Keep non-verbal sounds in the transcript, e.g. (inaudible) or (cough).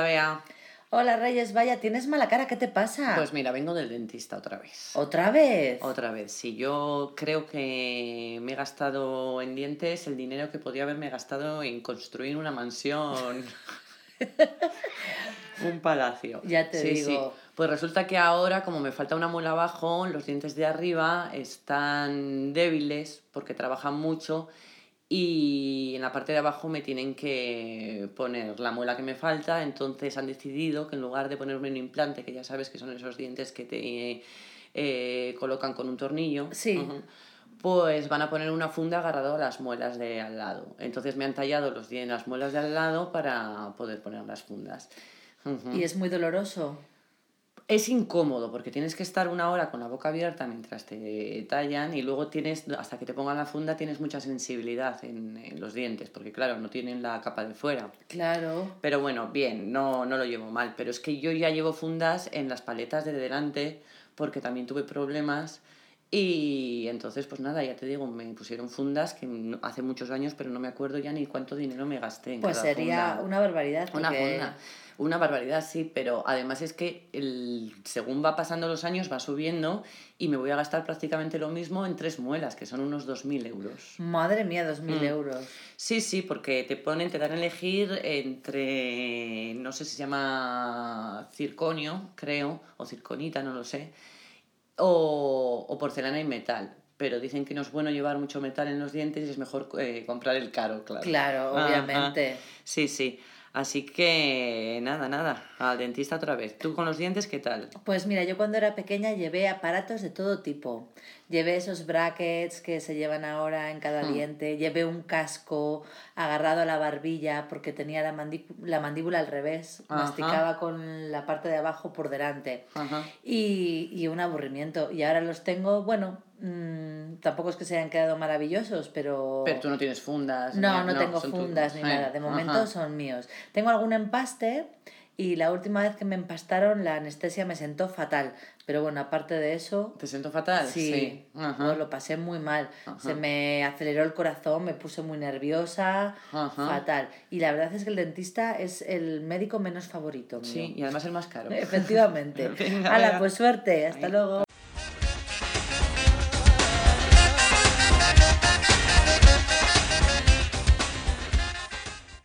Bea. Hola Reyes, vaya, tienes mala cara, ¿qué te pasa? Pues mira, vengo del dentista otra vez. ¿Otra vez? Otra vez, sí. Yo creo que me he gastado en dientes el dinero que podía haberme gastado en construir una mansión. (laughs) Un palacio. Ya te digo. Pues resulta que ahora, como me falta una muela abajo, los dientes de arriba están débiles porque trabajan mucho y en la parte de abajo me tienen que poner la muela que me falta, entonces han decidido que en lugar de ponerme un implante, que ya sabes que son esos dientes que te eh, colocan con un tornillo, sí. pues van a poner una funda agarrado a las muelas de al lado. Entonces me han tallado los, las muelas de al lado para poder poner las fundas. ¿Y es muy doloroso? Es incómodo porque tienes que estar una hora con la boca abierta mientras te tallan y luego tienes, hasta que te pongan la funda, tienes mucha sensibilidad en, los dientes, porque claro, no tienen la capa de fuera. Claro. Pero bueno, bien, no, no lo llevo mal. Pero es que yo ya llevo fundas en las paletas de delante porque también tuve problemas y entonces, pues nada, ya te digo, me pusieron fundas que hace muchos años, pero no me acuerdo ya ni cuánto dinero me gasté. En pues sería una barbaridad. Una funda. Una barbaridad, sí, pero además es que el, según va pasando los años va subiendo y me voy a gastar prácticamente lo mismo en tres muelas, que son unos 2.000 euros. Madre mía, 2.000 mm. euros. Sí, sí, porque te ponen, te dan a elegir entre, no sé si se llama circonio, creo, o circonita, no lo sé, o, o porcelana y metal pero dicen que no es bueno llevar mucho metal en los dientes y es mejor eh, comprar el caro, claro. Claro, obviamente. Sí, sí. Así que nada, nada, al dentista otra vez. ¿Tú con los dientes qué tal? Pues mira, yo cuando era pequeña llevé aparatos de todo tipo. Llevé esos brackets que se llevan ahora en cada hmm. diente, llevé un casco agarrado a la barbilla porque tenía la, la mandíbula al revés, masticaba con la parte de abajo por delante. Y, y un aburrimiento. Y ahora los tengo, bueno, Mm, tampoco es que se hayan quedado maravillosos, pero... Pero tú no tienes fundas. No, no, tengo fundas ni nada. De momento son míos. Tengo algún empaste y la última vez que me empastaron la anestesia me sentó fatal. Pero bueno, aparte de eso... ¿Te sentó fatal? Sí. lo pasé muy mal. Se me aceleró el corazón, me puse muy nerviosa, fatal. Y la verdad es que el dentista es el médico menos favorito. Sí, y además el más caro. Efectivamente. (laughs) Hala, pues suerte. Hasta luego.